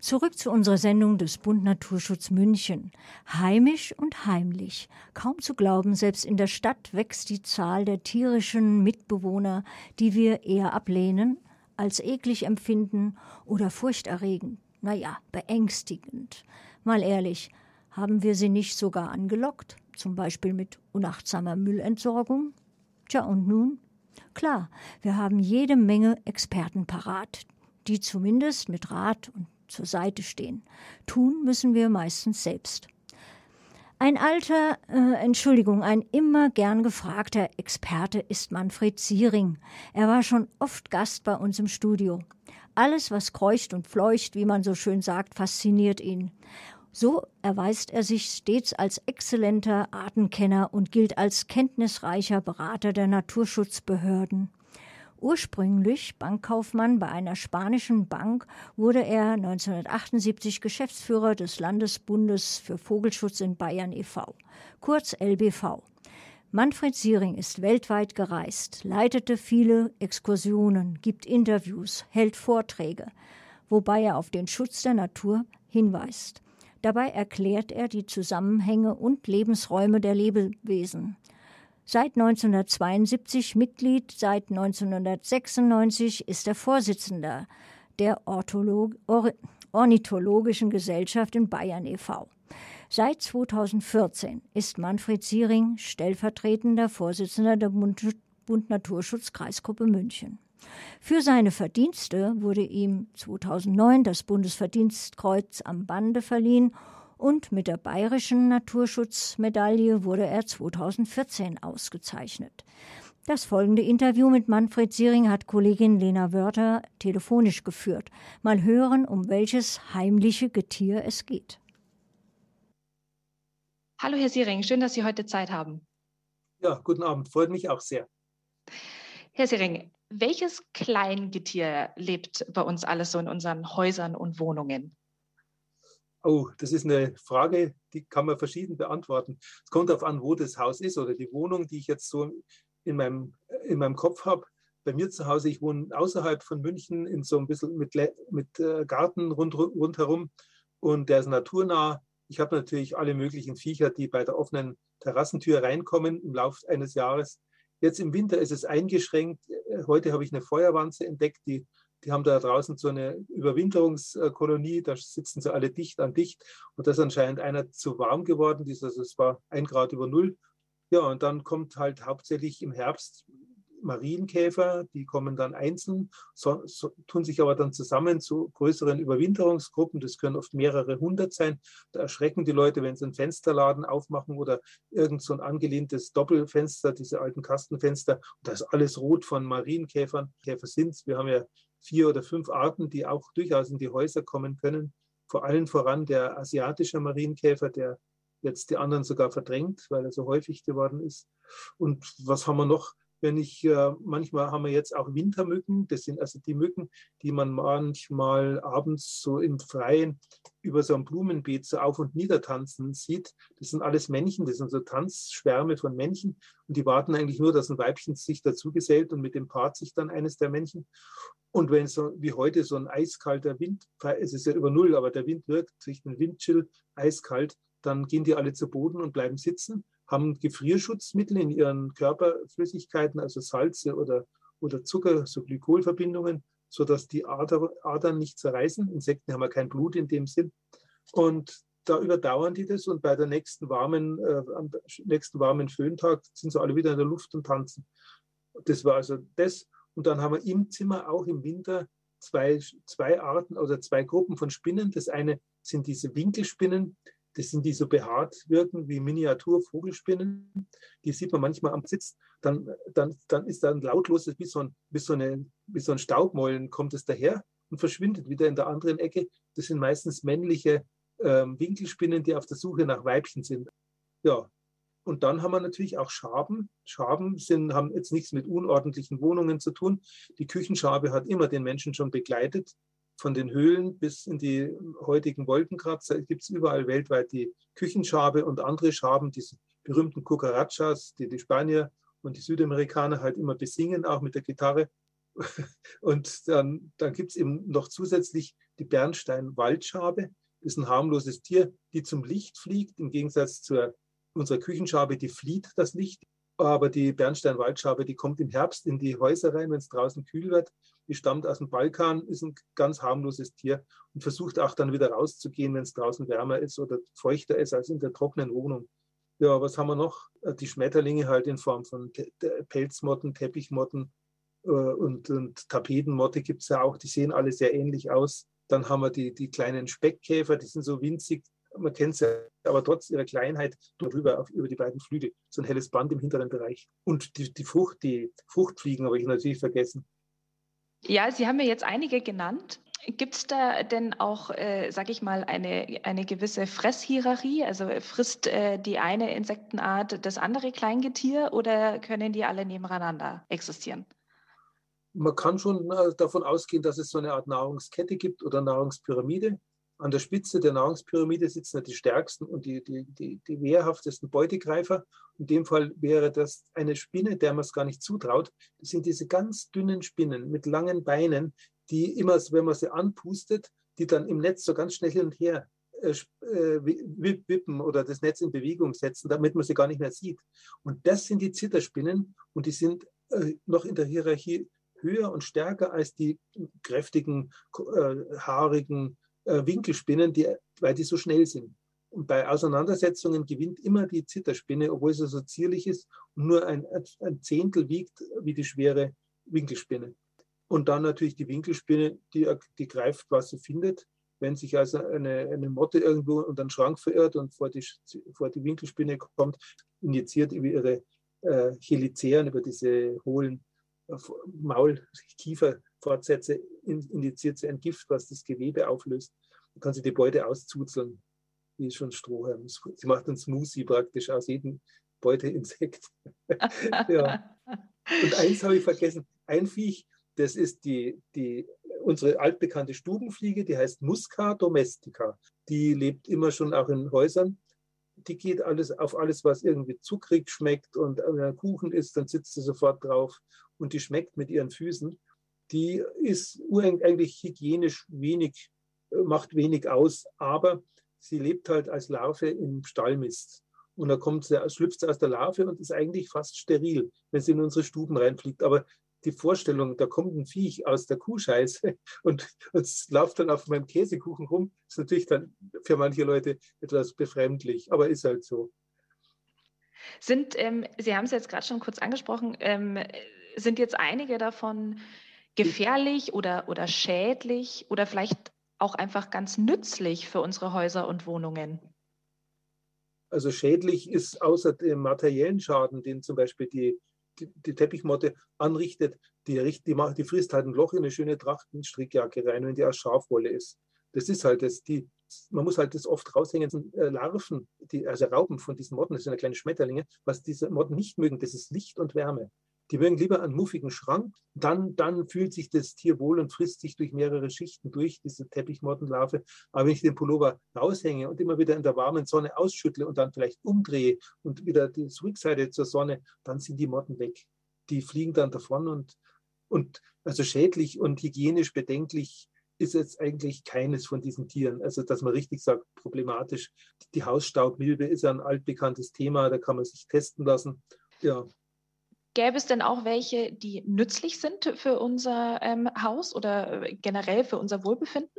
Zurück zu unserer Sendung des Bund Naturschutz München. Heimisch und heimlich. Kaum zu glauben, selbst in der Stadt wächst die Zahl der tierischen Mitbewohner, die wir eher ablehnen, als eklig empfinden oder furchterregend. Naja, beängstigend. Mal ehrlich, haben wir sie nicht sogar angelockt? Zum Beispiel mit unachtsamer Müllentsorgung? Tja, und nun? Klar, wir haben jede Menge Experten parat, die zumindest mit Rat und zur Seite stehen. Tun müssen wir meistens selbst. Ein alter, äh, Entschuldigung, ein immer gern gefragter Experte ist Manfred Siering. Er war schon oft Gast bei uns im Studio. Alles, was kreucht und fleucht, wie man so schön sagt, fasziniert ihn. So erweist er sich stets als exzellenter Artenkenner und gilt als kenntnisreicher Berater der Naturschutzbehörden. Ursprünglich Bankkaufmann bei einer spanischen Bank wurde er 1978 Geschäftsführer des Landesbundes für Vogelschutz in Bayern e.V., kurz LBV. Manfred Siering ist weltweit gereist, leitete viele Exkursionen, gibt Interviews, hält Vorträge, wobei er auf den Schutz der Natur hinweist. Dabei erklärt er die Zusammenhänge und Lebensräume der Lebewesen seit 1972 Mitglied, seit 1996 ist er Vorsitzender der Ortholog Or Ornithologischen Gesellschaft in Bayern e.V. Seit 2014 ist Manfred Siering stellvertretender Vorsitzender der Bund, Bund Naturschutz Kreisgruppe München. Für seine Verdienste wurde ihm 2009 das Bundesverdienstkreuz am Bande verliehen und mit der Bayerischen Naturschutzmedaille wurde er 2014 ausgezeichnet. Das folgende Interview mit Manfred Siering hat Kollegin Lena Wörter telefonisch geführt. Mal hören, um welches heimliche Getier es geht. Hallo Herr Siering, schön, dass Sie heute Zeit haben. Ja, guten Abend, freut mich auch sehr. Herr Siering, welches Kleingetier lebt bei uns alles so in unseren Häusern und Wohnungen? Oh, das ist eine Frage, die kann man verschieden beantworten. Es kommt darauf an, wo das Haus ist oder die Wohnung, die ich jetzt so in meinem, in meinem Kopf habe. Bei mir zu Hause, ich wohne außerhalb von München in so ein bisschen mit, mit äh, Garten rund, rundherum und der ist naturnah. Ich habe natürlich alle möglichen Viecher, die bei der offenen Terrassentür reinkommen im Laufe eines Jahres. Jetzt im Winter ist es eingeschränkt. Heute habe ich eine Feuerwanze entdeckt, die die haben da draußen so eine Überwinterungskolonie, da sitzen sie alle dicht an dicht und das ist anscheinend einer zu warm geworden. Also es war ein Grad über Null. Ja, und dann kommt halt hauptsächlich im Herbst Marienkäfer, die kommen dann einzeln, so, so, tun sich aber dann zusammen zu größeren Überwinterungsgruppen. Das können oft mehrere hundert sein. Da erschrecken die Leute, wenn sie einen Fensterladen aufmachen oder irgend so ein angelehntes Doppelfenster, diese alten Kastenfenster. Und da ist alles rot von Marienkäfern. Käfer sind Wir haben ja vier oder fünf Arten, die auch durchaus in die Häuser kommen können. Vor allen voran der asiatische Marienkäfer, der jetzt die anderen sogar verdrängt, weil er so häufig geworden ist. Und was haben wir noch? Wenn ich, äh, manchmal haben wir jetzt auch Wintermücken. Das sind also die Mücken, die man manchmal abends so im Freien über so ein Blumenbeet so auf und nieder tanzen sieht. Das sind alles Männchen, das sind so Tanzschwärme von Männchen. Und die warten eigentlich nur, dass ein Weibchen sich dazu gesellt und mit dem paart sich dann eines der Männchen. Und wenn so wie heute so ein eiskalter Wind, es ist ja über Null, aber der Wind wirkt sich ein Windchill eiskalt, dann gehen die alle zu Boden und bleiben sitzen, haben Gefrierschutzmittel in ihren Körperflüssigkeiten, also Salze oder, oder Zucker, so Glykolverbindungen, sodass die Ader, Adern nicht zerreißen. Insekten haben ja kein Blut in dem Sinn. Und da überdauern die das und bei der nächsten warmen, äh, am nächsten warmen Föhntag sind sie alle wieder in der Luft und tanzen. Das war also das. Und dann haben wir im Zimmer auch im Winter zwei, zwei Arten oder zwei Gruppen von Spinnen. Das eine sind diese Winkelspinnen, das sind die so behaart wirken wie Miniaturvogelspinnen. Die sieht man manchmal am Sitz. Dann, dann, dann ist da ein lautloses, wie so ein, wie so eine, wie so ein Staubmollen kommt es daher und verschwindet wieder in der anderen Ecke. Das sind meistens männliche ähm, Winkelspinnen, die auf der Suche nach Weibchen sind. Ja, und dann haben wir natürlich auch Schaben. Schaben sind, haben jetzt nichts mit unordentlichen Wohnungen zu tun. Die Küchenschabe hat immer den Menschen schon begleitet. Von den Höhlen bis in die heutigen Wolkenkratzer gibt es überall weltweit die Küchenschabe und andere Schaben, diese berühmten Cucarachas, die die Spanier und die Südamerikaner halt immer besingen, auch mit der Gitarre. Und dann, dann gibt es eben noch zusätzlich die Bernstein-Waldschabe. Ist ein harmloses Tier, die zum Licht fliegt, im Gegensatz zu unserer Küchenschabe, die flieht das Licht. Aber die Bernstein-Waldschabe, die kommt im Herbst in die Häuser rein, wenn es draußen kühl wird. Die stammt aus dem Balkan, ist ein ganz harmloses Tier und versucht auch dann wieder rauszugehen, wenn es draußen wärmer ist oder feuchter ist als in der trockenen Wohnung. Ja, was haben wir noch? Äh, die Schmetterlinge halt in Form von Pelzmotten, Teppichmotten äh, und, und Tapetenmotte gibt es ja auch. Die sehen alle sehr ähnlich aus. Dann haben wir die, die kleinen Speckkäfer, die sind so winzig. Man kennt sie, aber trotz ihrer Kleinheit drüber auf, über die beiden Flügel. So ein helles Band im hinteren Bereich. Und die, die Frucht, die Fruchtfliegen habe ich natürlich vergessen. Ja, Sie haben mir jetzt einige genannt. Gibt es da denn auch, äh, sag ich mal, eine, eine gewisse Fresshierarchie? Also frisst äh, die eine Insektenart das andere Kleingetier oder können die alle nebeneinander existieren? Man kann schon äh, davon ausgehen, dass es so eine Art Nahrungskette gibt oder Nahrungspyramide. An der Spitze der Nahrungspyramide sitzen die stärksten und die, die, die, die wehrhaftesten Beutegreifer. In dem Fall wäre das eine Spinne, der man es gar nicht zutraut. Das sind diese ganz dünnen Spinnen mit langen Beinen, die immer, wenn man sie anpustet, die dann im Netz so ganz schnell hin und her äh, äh wippen oder das Netz in Bewegung setzen, damit man sie gar nicht mehr sieht. Und das sind die Zitterspinnen und die sind äh, noch in der Hierarchie höher und stärker als die kräftigen, haarigen äh, Winkelspinnen, die, weil die so schnell sind. Und bei Auseinandersetzungen gewinnt immer die Zitterspinne, obwohl sie so zierlich ist und nur ein, ein Zehntel wiegt wie die schwere Winkelspinne. Und dann natürlich die Winkelspinne, die, die greift, was sie findet. Wenn sich also eine, eine Motte irgendwo unter den Schrank verirrt und vor die, vor die Winkelspinne kommt, injiziert über ihre äh, Cheliceren, über diese hohlen äh, Maul-, Sie ein Gift, was das Gewebe auflöst. Dann kann sie die Beute auszuzeln, wie schon Strohhalm. Sie macht einen Smoothie praktisch aus jedem Beuteinsekt. ja. Und eins habe ich vergessen. Ein Viech, das ist die, die, unsere altbekannte Stubenfliege, die heißt Musca domestica. Die lebt immer schon auch in Häusern. Die geht alles auf alles, was irgendwie zuckrig schmeckt und wenn ein Kuchen ist, dann sitzt sie sofort drauf und die schmeckt mit ihren Füßen. Die ist eigentlich hygienisch wenig, macht wenig aus, aber sie lebt halt als Larve im Stallmist. Und da kommt sie, schlüpft sie aus der Larve und ist eigentlich fast steril, wenn sie in unsere Stuben reinfliegt. Aber die Vorstellung, da kommt ein Viech aus der Kuhscheiße und es läuft dann auf meinem Käsekuchen rum, ist natürlich dann für manche Leute etwas befremdlich, aber ist halt so. Sind, ähm, Sie haben es jetzt gerade schon kurz angesprochen, ähm, sind jetzt einige davon gefährlich oder, oder schädlich oder vielleicht auch einfach ganz nützlich für unsere Häuser und Wohnungen? Also schädlich ist außer dem materiellen Schaden, den zum Beispiel die die, die Teppichmotte anrichtet, die, die, macht, die frisst halt ein Loch in eine schöne Trachtenstrickjacke rein, wenn die aus Schafwolle ist. Das ist halt das, die, man muss halt das oft raushängen, äh, Larven, die, also Raupen von diesen Motten, das sind ja kleine Schmetterlinge, was diese Motten nicht mögen, das ist Licht und Wärme. Die mögen lieber einen muffigen Schrank, dann, dann fühlt sich das Tier wohl und frisst sich durch mehrere Schichten durch, diese Teppichmottenlarve. Aber wenn ich den Pullover raushänge und immer wieder in der warmen Sonne ausschüttle und dann vielleicht umdrehe und wieder die Rückseite zur Sonne, dann sind die Motten weg. Die fliegen dann davon und, und also schädlich und hygienisch bedenklich ist jetzt eigentlich keines von diesen Tieren. Also, dass man richtig sagt, problematisch. Die Hausstaubmilbe ist ein altbekanntes Thema, da kann man sich testen lassen. Ja, Gäbe es denn auch welche, die nützlich sind für unser ähm, Haus oder äh, generell für unser Wohlbefinden?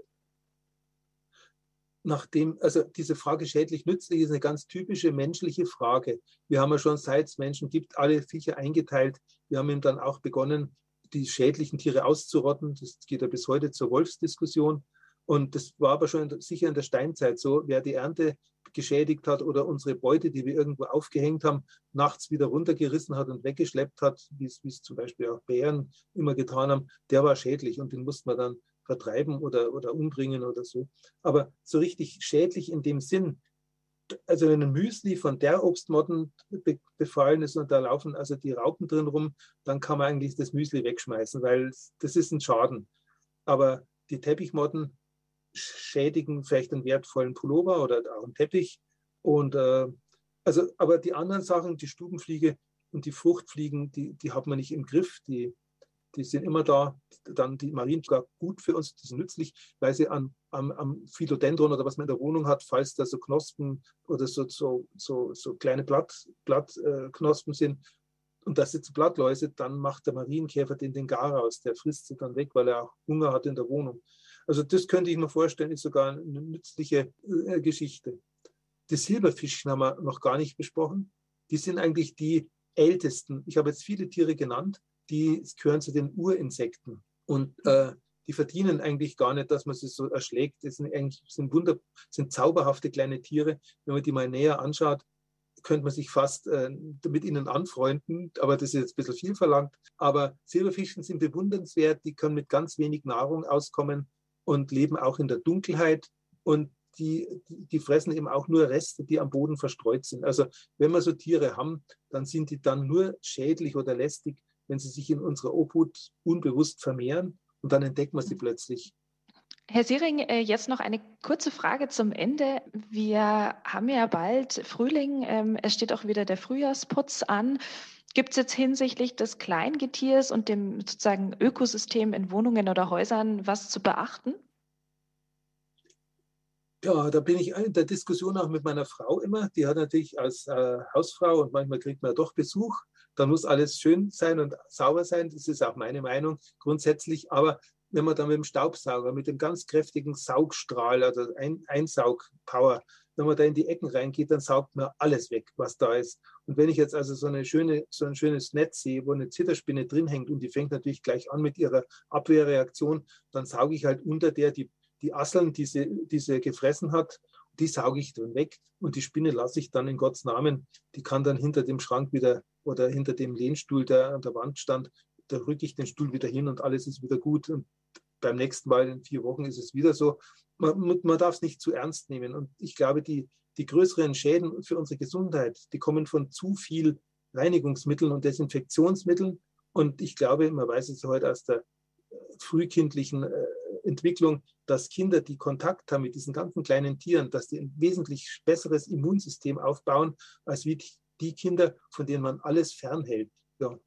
Nachdem, also diese Frage schädlich nützlich ist eine ganz typische menschliche Frage. Wir haben ja schon seit es Menschen gibt, alle Viecher eingeteilt. Wir haben eben dann auch begonnen, die schädlichen Tiere auszurotten. Das geht ja bis heute zur Wolfsdiskussion. Und das war aber schon sicher in der Steinzeit so. Wer die Ernte geschädigt hat oder unsere Beute, die wir irgendwo aufgehängt haben, nachts wieder runtergerissen hat und weggeschleppt hat, wie es, zum Beispiel auch Bären immer getan haben, der war schädlich und den musste man dann vertreiben oder, oder umbringen oder so. Aber so richtig schädlich in dem Sinn, also wenn ein Müsli von der Obstmotten befallen ist und da laufen also die Raupen drin rum, dann kann man eigentlich das Müsli wegschmeißen, weil das ist ein Schaden. Aber die Teppichmotten, schädigen vielleicht einen wertvollen Pullover oder auch einen Teppich. Und äh, also, aber die anderen Sachen, die Stubenfliege und die Fruchtfliegen, die, die hat man nicht im Griff. Die, die sind immer da. Dann die Marien sogar gut für uns, die sind nützlich, weil sie an, am, am Philodendron oder was man in der Wohnung hat, falls da so Knospen oder so, so, so, so kleine Blattknospen Blatt, äh, sind, und das sind Blattläuse, dann macht der Marienkäfer den, den Gar aus, der frisst sie dann weg, weil er auch Hunger hat in der Wohnung. Also das könnte ich mir vorstellen, ist sogar eine nützliche äh, Geschichte. Die Silberfischen haben wir noch gar nicht besprochen. Die sind eigentlich die ältesten. Ich habe jetzt viele Tiere genannt, die gehören zu den Urinsekten. Und äh, die verdienen eigentlich gar nicht, dass man sie so erschlägt. Das sind eigentlich sind wunder, sind zauberhafte kleine Tiere. Wenn man die mal näher anschaut, könnte man sich fast äh, mit ihnen anfreunden, aber das ist jetzt ein bisschen viel verlangt. Aber Silberfischen sind bewundernswert, die können mit ganz wenig Nahrung auskommen und leben auch in der Dunkelheit. Und die, die fressen eben auch nur Reste, die am Boden verstreut sind. Also wenn wir so Tiere haben, dann sind die dann nur schädlich oder lästig, wenn sie sich in unserer Obhut unbewusst vermehren und dann entdecken wir sie plötzlich. Herr Siering, äh, jetzt noch eine kurze Frage zum Ende. Wir haben ja bald Frühling, ähm, es steht auch wieder der Frühjahrsputz an. Gibt es jetzt hinsichtlich des Kleingetiers und dem sozusagen Ökosystem in Wohnungen oder Häusern was zu beachten? Ja, da bin ich in der Diskussion auch mit meiner Frau immer. Die hat natürlich als äh, Hausfrau und manchmal kriegt man doch Besuch. Da muss alles schön sein und sauber sein. Das ist auch meine Meinung grundsätzlich. Aber wenn man dann mit dem Staubsauger, mit dem ganz kräftigen Saugstrahl, also Ein Einsaugpower, wenn man da in die Ecken reingeht, dann saugt man alles weg, was da ist. Und wenn ich jetzt also so, eine schöne, so ein schönes Netz sehe, wo eine Zitterspinne drin hängt und die fängt natürlich gleich an mit ihrer Abwehrreaktion, dann sauge ich halt unter der die die Asseln, die sie, die sie gefressen hat, die sauge ich dann weg und die Spinne lasse ich dann in Gottes Namen. Die kann dann hinter dem Schrank wieder oder hinter dem Lehnstuhl, der an der Wand stand, da rücke ich den Stuhl wieder hin und alles ist wieder gut. Und beim nächsten Mal in vier Wochen ist es wieder so. Man, man darf es nicht zu ernst nehmen. Und ich glaube, die, die größeren Schäden für unsere Gesundheit, die kommen von zu viel Reinigungsmitteln und Desinfektionsmitteln. Und ich glaube, man weiß es heute aus der äh, frühkindlichen äh, Entwicklung, dass Kinder, die Kontakt haben mit diesen ganzen kleinen Tieren, dass die ein wesentlich besseres Immunsystem aufbauen, als wie die Kinder, von denen man alles fernhält. Ja.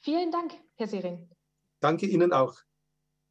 Vielen Dank, Herr Sering. Danke Ihnen auch.